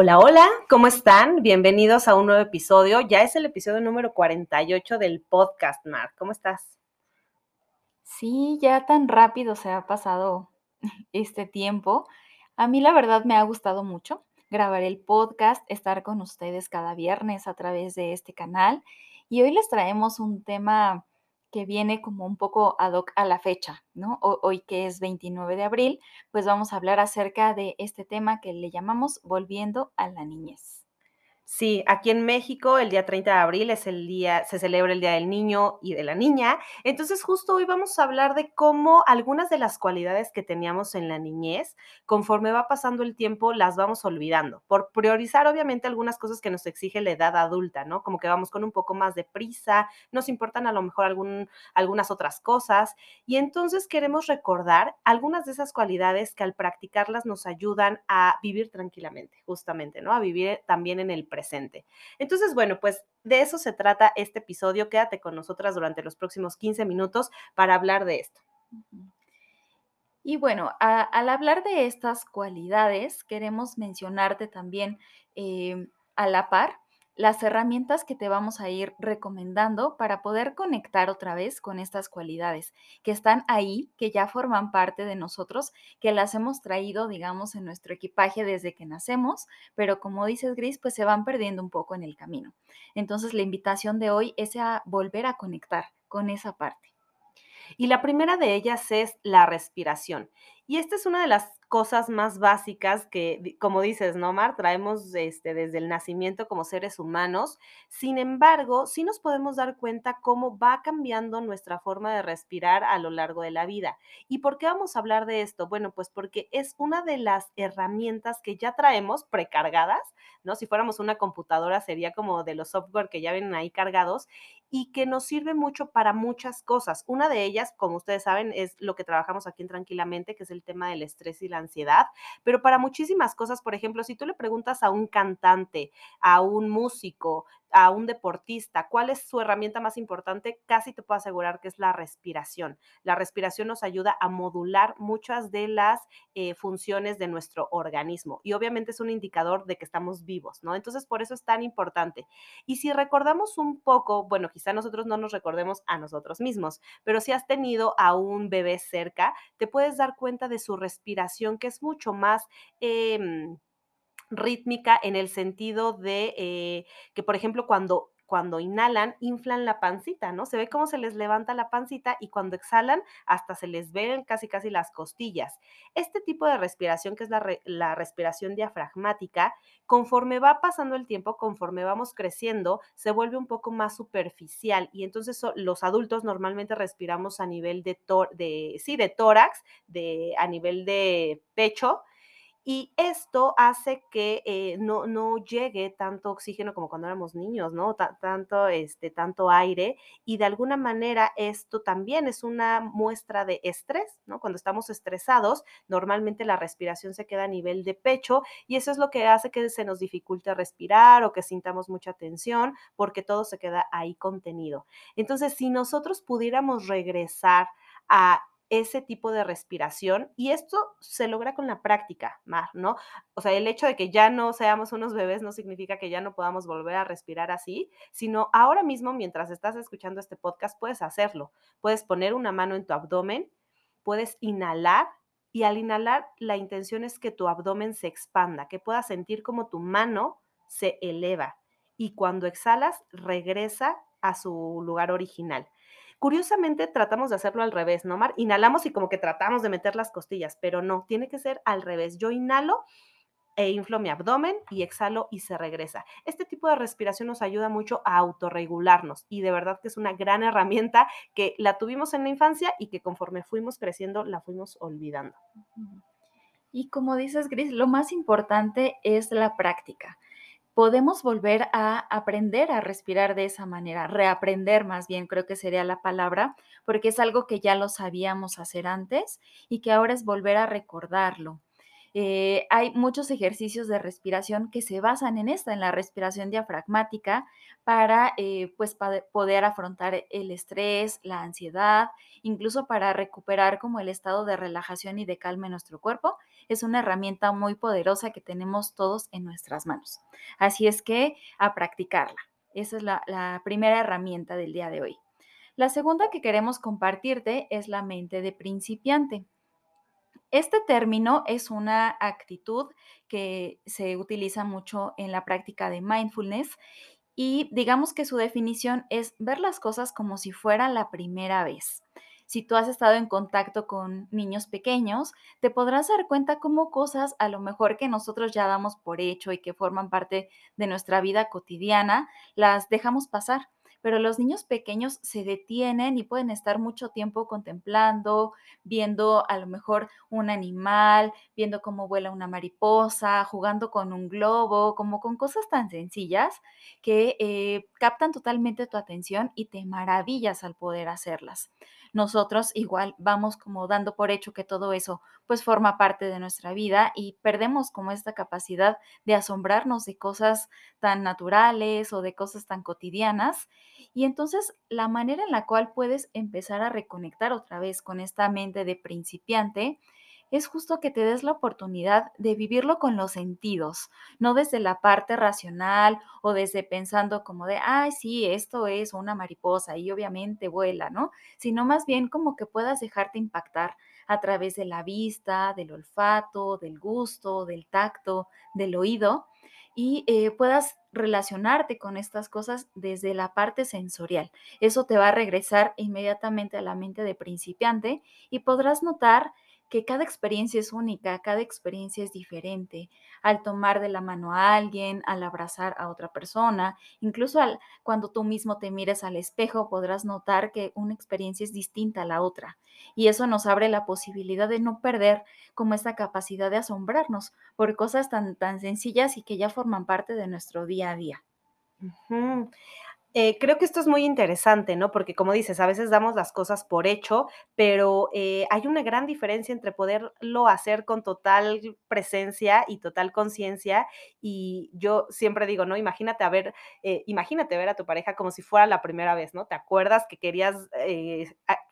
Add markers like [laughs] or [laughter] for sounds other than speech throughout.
Hola, hola, ¿cómo están? Bienvenidos a un nuevo episodio. Ya es el episodio número 48 del podcast, Mar. ¿Cómo estás? Sí, ya tan rápido se ha pasado [laughs] este tiempo. A mí la verdad me ha gustado mucho grabar el podcast, estar con ustedes cada viernes a través de este canal. Y hoy les traemos un tema que viene como un poco ad hoc a la fecha, ¿no? Hoy que es 29 de abril, pues vamos a hablar acerca de este tema que le llamamos Volviendo a la niñez. Sí, aquí en México el día 30 de abril es el día, se celebra el Día del Niño y de la Niña. Entonces justo hoy vamos a hablar de cómo algunas de las cualidades que teníamos en la niñez, conforme va pasando el tiempo, las vamos olvidando, por priorizar obviamente algunas cosas que nos exige la edad adulta, ¿no? Como que vamos con un poco más de prisa, nos importan a lo mejor algún, algunas otras cosas y entonces queremos recordar algunas de esas cualidades que al practicarlas nos ayudan a vivir tranquilamente, justamente, ¿no? A vivir también en el presente presente. Entonces, bueno, pues de eso se trata este episodio. Quédate con nosotras durante los próximos 15 minutos para hablar de esto. Y bueno, al hablar de estas cualidades, queremos mencionarte también eh, a la par las herramientas que te vamos a ir recomendando para poder conectar otra vez con estas cualidades que están ahí, que ya forman parte de nosotros, que las hemos traído, digamos, en nuestro equipaje desde que nacemos, pero como dices, Gris, pues se van perdiendo un poco en el camino. Entonces, la invitación de hoy es a volver a conectar con esa parte. Y la primera de ellas es la respiración. Y esta es una de las cosas más básicas que, como dices, ¿no, Mar? Traemos este, desde el nacimiento como seres humanos. Sin embargo, sí nos podemos dar cuenta cómo va cambiando nuestra forma de respirar a lo largo de la vida. ¿Y por qué vamos a hablar de esto? Bueno, pues porque es una de las herramientas que ya traemos precargadas, ¿no? Si fuéramos una computadora sería como de los software que ya vienen ahí cargados y que nos sirve mucho para muchas cosas. Una de ellas, como ustedes saben, es lo que trabajamos aquí en Tranquilamente, que es el tema del estrés y la ansiedad, pero para muchísimas cosas, por ejemplo, si tú le preguntas a un cantante, a un músico, a un deportista, ¿cuál es su herramienta más importante? Casi te puedo asegurar que es la respiración. La respiración nos ayuda a modular muchas de las eh, funciones de nuestro organismo y obviamente es un indicador de que estamos vivos, ¿no? Entonces, por eso es tan importante. Y si recordamos un poco, bueno, quizá nosotros no nos recordemos a nosotros mismos, pero si has tenido a un bebé cerca, te puedes dar cuenta de su respiración, que es mucho más... Em, rítmica en el sentido de eh, que, por ejemplo, cuando cuando inhalan, inflan la pancita, ¿no? Se ve cómo se les levanta la pancita y cuando exhalan, hasta se les ven casi casi las costillas. Este tipo de respiración, que es la, la respiración diafragmática, conforme va pasando el tiempo, conforme vamos creciendo, se vuelve un poco más superficial y entonces los adultos normalmente respiramos a nivel de, de, sí, de tórax, de, a nivel de pecho, y esto hace que eh, no, no, llegue tanto oxígeno como cuando éramos niños, ¿no? tanto, este, tanto aire. Y de alguna manera esto también es una muestra de estrés, ¿no? Cuando estamos estresados, normalmente la respiración se queda a nivel de pecho y eso es lo que hace que se nos dificulte respirar o que sintamos mucha tensión porque todo se queda ahí contenido. Entonces, si nosotros pudiéramos regresar a ese tipo de respiración y esto se logra con la práctica, Mar, ¿no? O sea, el hecho de que ya no seamos unos bebés no significa que ya no podamos volver a respirar así, sino ahora mismo mientras estás escuchando este podcast puedes hacerlo. Puedes poner una mano en tu abdomen, puedes inhalar y al inhalar la intención es que tu abdomen se expanda, que puedas sentir como tu mano se eleva y cuando exhalas regresa a su lugar original. Curiosamente tratamos de hacerlo al revés, ¿no, Mar? Inhalamos y como que tratamos de meter las costillas, pero no, tiene que ser al revés. Yo inhalo e inflo mi abdomen y exhalo y se regresa. Este tipo de respiración nos ayuda mucho a autorregularnos y de verdad que es una gran [laughs] herramienta que la tuvimos en la infancia y que conforme fuimos creciendo la fuimos olvidando. Y como dices, Gris, lo más importante es la práctica podemos volver a aprender a respirar de esa manera, reaprender más bien, creo que sería la palabra, porque es algo que ya lo sabíamos hacer antes y que ahora es volver a recordarlo. Eh, hay muchos ejercicios de respiración que se basan en esta, en la respiración diafragmática, para eh, pues, poder afrontar el estrés, la ansiedad, incluso para recuperar como el estado de relajación y de calma en nuestro cuerpo. Es una herramienta muy poderosa que tenemos todos en nuestras manos. Así es que a practicarla. Esa es la, la primera herramienta del día de hoy. La segunda que queremos compartirte es la mente de principiante. Este término es una actitud que se utiliza mucho en la práctica de mindfulness y digamos que su definición es ver las cosas como si fuera la primera vez. Si tú has estado en contacto con niños pequeños, te podrás dar cuenta cómo cosas a lo mejor que nosotros ya damos por hecho y que forman parte de nuestra vida cotidiana, las dejamos pasar pero los niños pequeños se detienen y pueden estar mucho tiempo contemplando, viendo a lo mejor un animal, viendo cómo vuela una mariposa, jugando con un globo, como con cosas tan sencillas que eh, captan totalmente tu atención y te maravillas al poder hacerlas nosotros igual vamos como dando por hecho que todo eso pues forma parte de nuestra vida y perdemos como esta capacidad de asombrarnos de cosas tan naturales o de cosas tan cotidianas. Y entonces la manera en la cual puedes empezar a reconectar otra vez con esta mente de principiante es justo que te des la oportunidad de vivirlo con los sentidos, no desde la parte racional o desde pensando como de, ay, sí, esto es una mariposa y obviamente vuela, ¿no? Sino más bien como que puedas dejarte impactar a través de la vista, del olfato, del gusto, del tacto, del oído y eh, puedas relacionarte con estas cosas desde la parte sensorial. Eso te va a regresar inmediatamente a la mente de principiante y podrás notar que cada experiencia es única, cada experiencia es diferente. Al tomar de la mano a alguien, al abrazar a otra persona, incluso al, cuando tú mismo te mires al espejo, podrás notar que una experiencia es distinta a la otra. Y eso nos abre la posibilidad de no perder como esta capacidad de asombrarnos por cosas tan, tan sencillas y que ya forman parte de nuestro día a día. Eh, creo que esto es muy interesante, ¿no? Porque como dices, a veces damos las cosas por hecho, pero eh, hay una gran diferencia entre poderlo hacer con total presencia y total conciencia. Y yo siempre digo, ¿no? Imagínate a ver, eh, imagínate ver a tu pareja como si fuera la primera vez, ¿no? ¿Te acuerdas que querías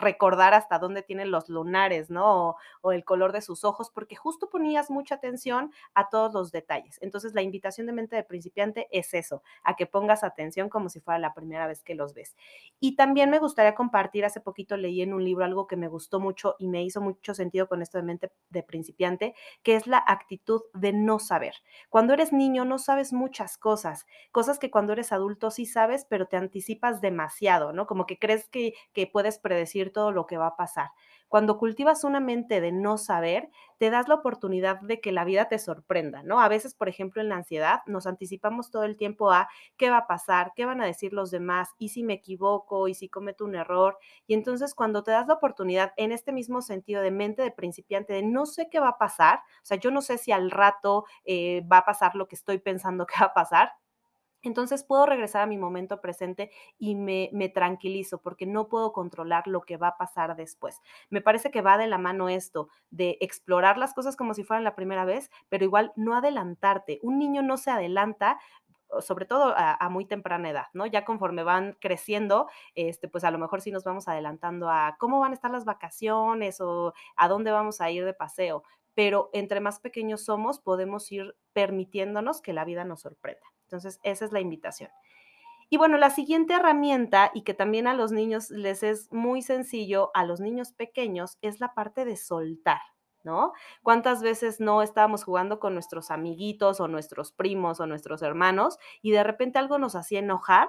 recordar hasta dónde tienen los lunares, ¿no? O, o el color de sus ojos, porque justo ponías mucha atención a todos los detalles. Entonces, la invitación de mente de principiante es eso, a que pongas atención como si fuera la primera vez que los ves. Y también me gustaría compartir, hace poquito leí en un libro algo que me gustó mucho y me hizo mucho sentido con esto de mente de principiante, que es la actitud de no saber. Cuando eres niño no sabes muchas cosas, cosas que cuando eres adulto sí sabes, pero te anticipas demasiado, ¿no? Como que crees que, que puedes predecir todo lo que va a pasar. Cuando cultivas una mente de no saber, te das la oportunidad de que la vida te sorprenda, ¿no? A veces, por ejemplo, en la ansiedad nos anticipamos todo el tiempo a qué va a pasar, qué van a decir los demás, y si me equivoco, y si cometo un error. Y entonces cuando te das la oportunidad en este mismo sentido de mente de principiante, de no sé qué va a pasar, o sea, yo no sé si al rato eh, va a pasar lo que estoy pensando [laughs] que va a pasar, entonces puedo regresar a mi momento presente y me, me, tranquilizo porque no puedo controlar lo que va a pasar después. Me parece que va de la mano esto de explorar las cosas como si fueran la primera vez, pero igual no adelantarte. Un niño no se adelanta sobre todo a, muy temprana edad, ¿no? Ya conforme van creciendo, este, pues a lo mejor sí nos vamos adelantando a cómo van a estar las vacaciones o a dónde vamos a ir de paseo, pero entre más pequeños somos, podemos ir permitiéndonos que la vida nos sorprenda. Entonces, esa es la invitación. Y bueno, la siguiente herramienta, y que también a los niños les es muy sencillo, a los niños pequeños, es la parte de soltar, ¿no? ¿Cuántas veces no estábamos jugando con nuestros amiguitos o nuestros primos o nuestros hermanos y de repente algo nos hacía enojar?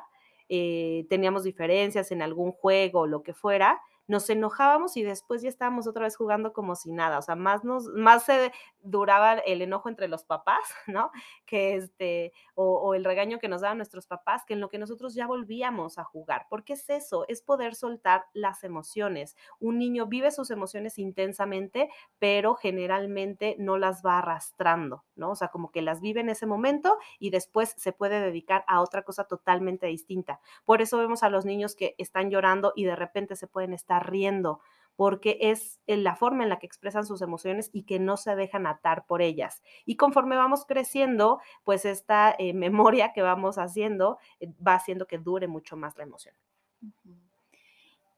Eh, teníamos diferencias en algún juego lo que fuera, nos enojábamos y después ya estábamos otra vez jugando como si nada, o sea, más nos más se duraba el enojo entre los papás, [laughs] ¿no? Que este, o, o el regaño que nos daban nuestros papás, que en lo que nosotros ya volvíamos a jugar. Porque es eso, es poder soltar las emociones. Un niño vive sus emociones intensamente, pero generalmente no las va arrastrando, ¿no? O sea, como que las vive en ese momento y después se puede dedicar a otra cosa totalmente distinta. Por eso vemos a los niños que están llorando y de repente se pueden estar porque es la forma en la que expresan sus emociones y que no se dejan atar por ellas. Y conforme vamos creciendo, pues esta eh, [laughs] memoria que vamos haciendo eh, va haciendo que dure mucho más la emoción.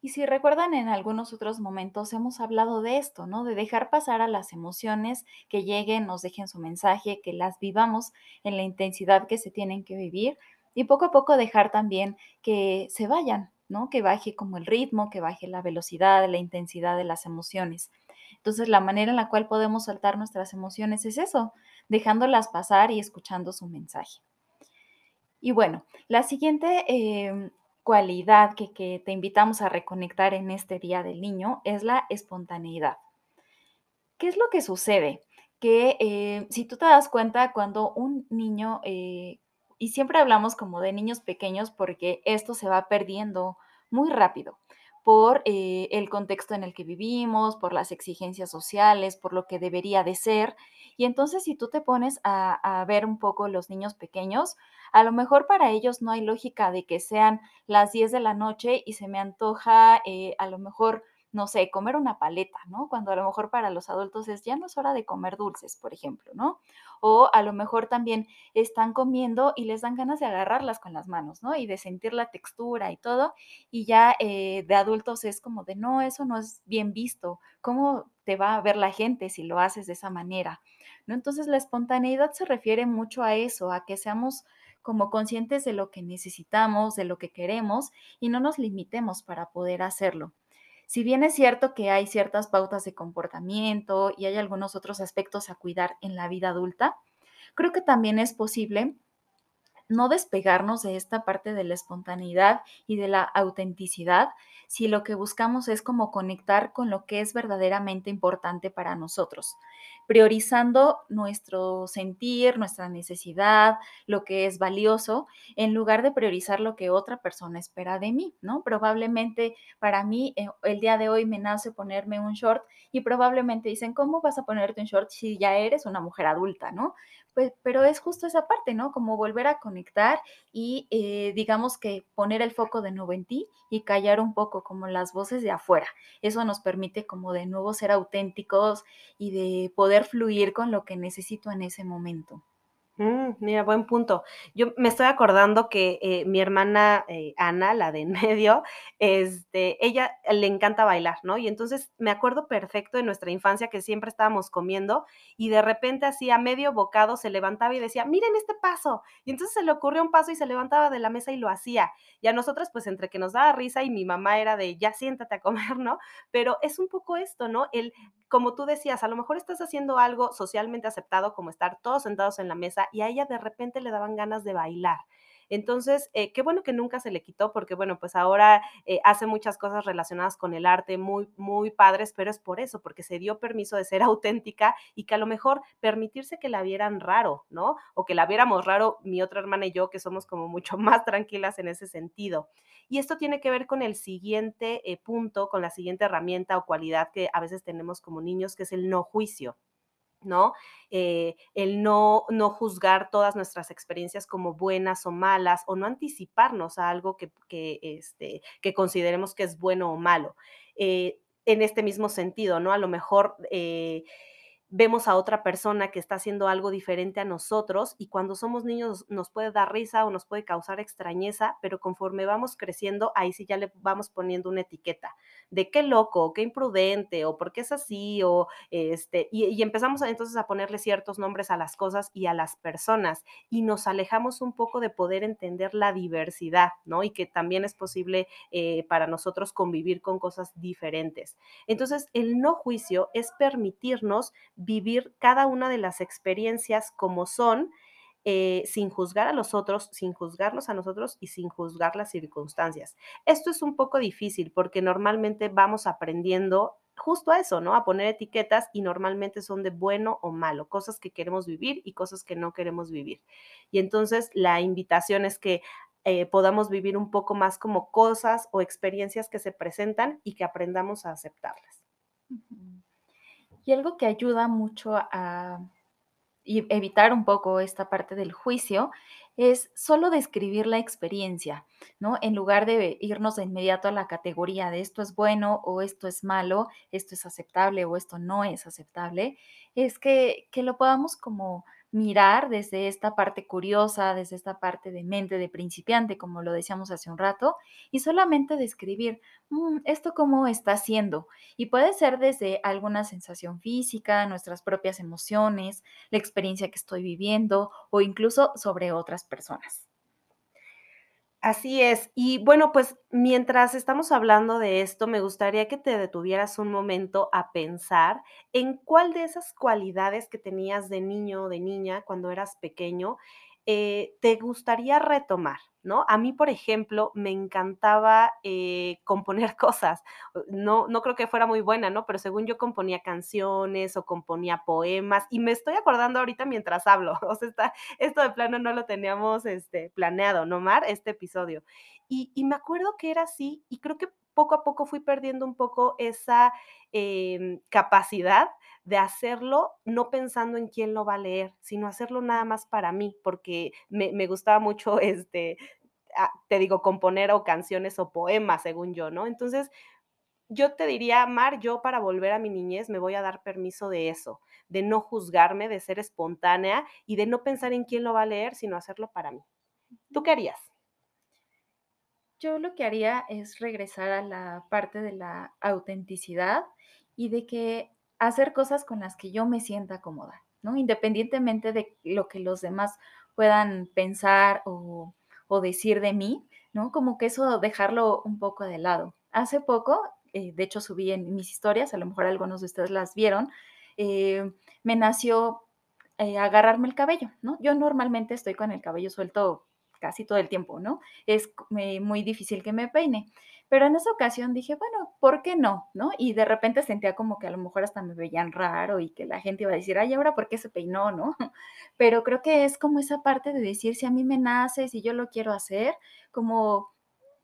Y si recuerdan, en algunos otros momentos hemos hablado de esto, ¿no? De dejar pasar a las emociones que lleguen, nos dejen su mensaje, que las vivamos en la intensidad que se tienen que vivir y poco a poco dejar también que se vayan, ¿no? Que baje como el ritmo, que baje la velocidad, la intensidad de las emociones. Entonces, la manera en la cual podemos soltar nuestras emociones es eso, dejándolas pasar y escuchando su mensaje. Y bueno, la siguiente em, cualidad que, que, te invitamos a reconectar en este Día del Niño es la espontaneidad. ¿Qué es lo que sucede? Que eh, si tú te das cuenta, cuando un niño eh, y siempre hablamos como de niños pequeños porque esto se va perdiendo muy rápido por eh, el contexto en el que vivimos, por las exigencias sociales, por lo que debería de ser. Y entonces si tú te pones a, ver un poco los niños pequeños, a lo mejor para ellos no hay lógica de que sean las 10 de la noche y se me antoja eh, a lo mejor no sé, comer una paleta, ¿no? Cuando a lo mejor para los adultos es ya no es hora de comer dulces, por ejemplo, ¿no? O a lo mejor también están comiendo y les dan ganas de agarrarlas con las manos, ¿no? Y de sentir la textura y todo. Y ya eh, de adultos es como de, no, eso no es bien visto. ¿Cómo te va a ver la gente si lo haces de esa manera? ¿No? Entonces la espontaneidad se refiere mucho a eso, a que seamos como conscientes de lo que necesitamos, de lo que queremos y no nos limitemos para poder hacerlo. Si bien es cierto que hay ciertas pautas de comportamiento y hay algunos otros aspectos a cuidar en la vida adulta, creo que también es posible no despegarnos de esta parte de la espontaneidad y de la autenticidad si lo que buscamos es como conectar con lo que es verdaderamente importante para nosotros priorizando nuestro sentir, nuestra necesidad, lo que es valioso, en lugar de priorizar lo que otra persona espera de mí, ¿no? Probablemente para mí eh, el día de hoy me nace ponerme un short y probablemente dicen, ¿cómo vas a ponerte un short si ya eres una mujer adulta, ¿no? Pues, pero es justo esa parte, ¿no? Como volver a conectar y eh, digamos que poner el foco de nuevo en ti y callar un poco como las voces de afuera. Eso nos permite como de nuevo ser auténticos y de poder fluir con lo que necesito en ese momento. Mm, mira, buen punto. Yo me estoy acordando que eh, mi hermana eh, Ana, la de en [laughs] medio, este, ella le encanta bailar, ¿no? Y entonces me acuerdo perfecto de nuestra infancia que siempre estábamos comiendo y de repente así a medio bocado se levantaba y decía, miren este paso. Y entonces se le ocurrió un paso y se levantaba de la mesa y lo hacía. Y a nosotras, pues entre que nos daba risa y mi mamá era de, ya siéntate a comer, [laughs] ¿no? Pero es un poco esto, ¿no? El como tú decías, a lo mejor estás haciendo algo socialmente aceptado como estar todos sentados en la mesa y a ella de repente le daban ganas de bailar. Entonces, eh, qué bueno que nunca se le quitó, porque bueno, pues ahora eh, hace muchas cosas relacionadas con el arte muy, muy padres, pero es por eso, porque se dio permiso de ser [laughs] auténtica y que a lo mejor permitirse que la vieran raro, ¿no? O que la viéramos raro mi otra hermana y yo, que somos como mucho [laughs] más tranquilas en ese sentido. Y esto tiene que ver con el siguiente eh, punto, con la siguiente herramienta o cualidad que a veces tenemos como niños, que es el no juicio. ¿No? Eh, el no, no juzgar todas nuestras experiencias como buenas o malas o no anticiparnos a algo que, que, este, que consideremos que es bueno o malo. Eh, en este mismo sentido, ¿no? A lo mejor eh, vemos a otra persona que está haciendo algo diferente a nosotros y cuando somos niños nos puede dar risa o nos puede causar extrañeza, pero conforme vamos creciendo, ahí sí ya le vamos poniendo una etiqueta de qué loco, qué imprudente, o por qué es así, o este, y, empezamos entonces a ponerle ciertos nombres a las cosas y a las personas y nos alejamos un poco de poder entender la diversidad, ¿no? Y que también es posible eh, para nosotros convivir con cosas diferentes. Entonces, el no juicio es permitirnos vivir cada una de las experiencias como son eh, sin juzgar a los otros, sin juzgarlos a nosotros y sin juzgar las circunstancias. Esto es un poco difícil porque normalmente vamos aprendiendo justo a eso, ¿no? A poner etiquetas y normalmente son de bueno o malo, cosas que queremos vivir y cosas que no queremos vivir. Y entonces la invitación es que eh, podamos vivir un poco más como cosas o experiencias que se presentan y que aprendamos a aceptarlas. Y algo que ayuda mucho a evitar un poco esta parte del juicio es solo describir la experiencia, ¿no? En lugar de irnos de inmediato a la categoría de esto es bueno o esto es malo, esto es aceptable o esto no es aceptable, es que, que lo podamos como mirar desde esta parte curiosa, desde esta parte de mente de principiante, como lo decíamos hace un rato, y solamente describir mm, esto cómo está siendo. Y puede ser desde alguna sensación física, nuestras propias emociones, la experiencia que estoy viviendo o incluso sobre otras personas. Así es. Y bueno, pues mientras estamos hablando de esto, me gustaría que te detuvieras un momento a pensar en cuál de esas cualidades que tenías de niño o de niña cuando eras pequeño eh, te gustaría retomar, ¿no? A mí, por ejemplo, me encantaba eh, componer [laughs] cosas. No, no creo que fuera muy buena, ¿no? Pero según yo componía canciones o componía poemas y me estoy acordando ahorita mientras hablo. [laughs] O sea, está, esto de plano no lo teníamos este, planeado, ¿no, Mar? Este episodio. Y, me acuerdo que era así y creo que poco a poco fui perdiendo un poco esa em, capacidad de hacerlo no pensando en quién lo va a leer, sino hacerlo nada más para mí, porque me, me gustaba mucho, [laughs] este, ah, te digo, componer o canciones o poemas, según yo, ¿no? Entonces, yo te diría, Mar, yo para volver a mi niñez me voy a dar permiso de eso, de no juzgarme, de ser espontánea y de no pensar en quién lo va a leer, sino hacerlo para mí. ¿Tú qué harías? Yo lo que haría es regresar a la parte de la autenticidad y de que hacer cosas con las que yo me sienta cómoda, ¿no? Independientemente de lo que los demás puedan pensar o, o decir de mí, ¿no? Como que eso dejarlo un poco de lado. Hace poco, eh, de hecho subí en mis historias, a lo mejor algunos de ustedes las vieron, eh, me nació eh, agarrarme el cabello, ¿no? Yo normalmente estoy con el cabello suelto casi todo el tiempo, ¿no? Es muy difícil que me peine. Pero en esa ocasión dije, bueno, ¿por qué no? ¿No? Y de repente sentía como que a lo mejor hasta me veían raro y que la gente iba a decir, ay, ahora, ¿por qué se peinó? ¿No? [laughs] Pero creo que es como esa parte de decir, si a mí me nace, si yo lo quiero hacer, como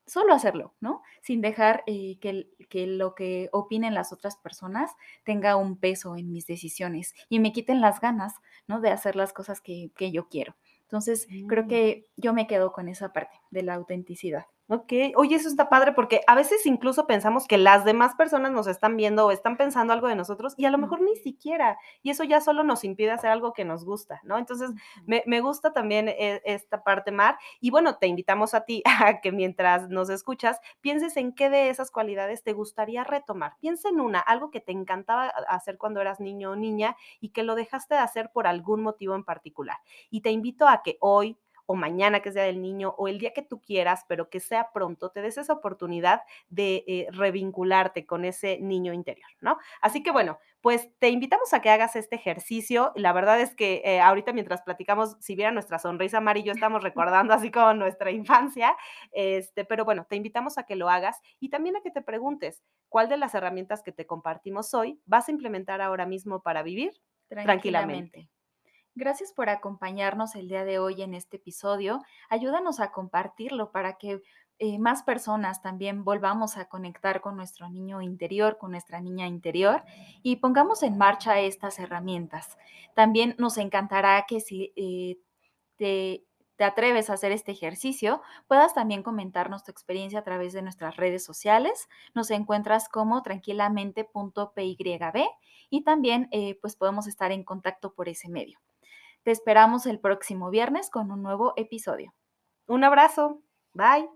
solo hacerlo, ¿no? Sin dejar eh, que, que, lo que opinen las otras personas tenga un peso en mis decisiones y me quiten las ganas, ¿no? De hacer las cosas que, que yo quiero. Entonces, creo Mm. que yo me quedo con esa parte de la autenticidad. Okey. Oye, eso está padre, porque a veces incluso pensamos que las demás personas nos están viendo o están pensando algo de nosotros, y a lo mejor ni siquiera, y eso ya solo nos impide hacer algo que nos gusta, ¿no? Entonces, me me gusta también e esta parte, Mar, y bueno, te invitamos a ti [laughs] a que mientras nos escuchas, pienses en qué de esas cualidades te gustaría retomar. Piensa en una, algo que te encantaba ha hacer cuando eras niño o niña y que lo dejaste de hacer por algún motivo en particular. Y te invito a que hoy, o mañana, que es Día del Niño, o el día que tú quieras, pero que sea pronto, te des esa oportunidad de, eh, revincularte con ese niño interior, ¿no? Así que bueno, pues te invitamos a que hagas este ejercicio. La verdad es que, eh, ahorita mientras platicamos, si vieran nuestra sonrisa, Mar y yo estamos [laughs] recordando así como nuestra infancia, este, pero bueno, te invitamos a que lo hagas y también a que te preguntes, ¿cuál de las herramientas que te compartimos hoy vas a implementar ahora mismo para vivir tranquilamente? Tranquilamente. Gracias por acompañarnos el día de hoy en este episodio. Ayúdanos a compartirlo para que eh, más personas también volvamos a conectar con nuestro niño interior, con nuestra niña interior y pongamos en marcha estas herramientas. También nos encantará que si eh, te, te atreves a hacer este ejercicio, puedas también comentarnos tu experiencia a través de nuestras redes sociales. Nos encuentras como tranquilamente.pyb y también eh, pues podemos estar en contacto por ese medio. Te esperamos el próximo viernes con un nuevo episodio. Un abrazo. Bye.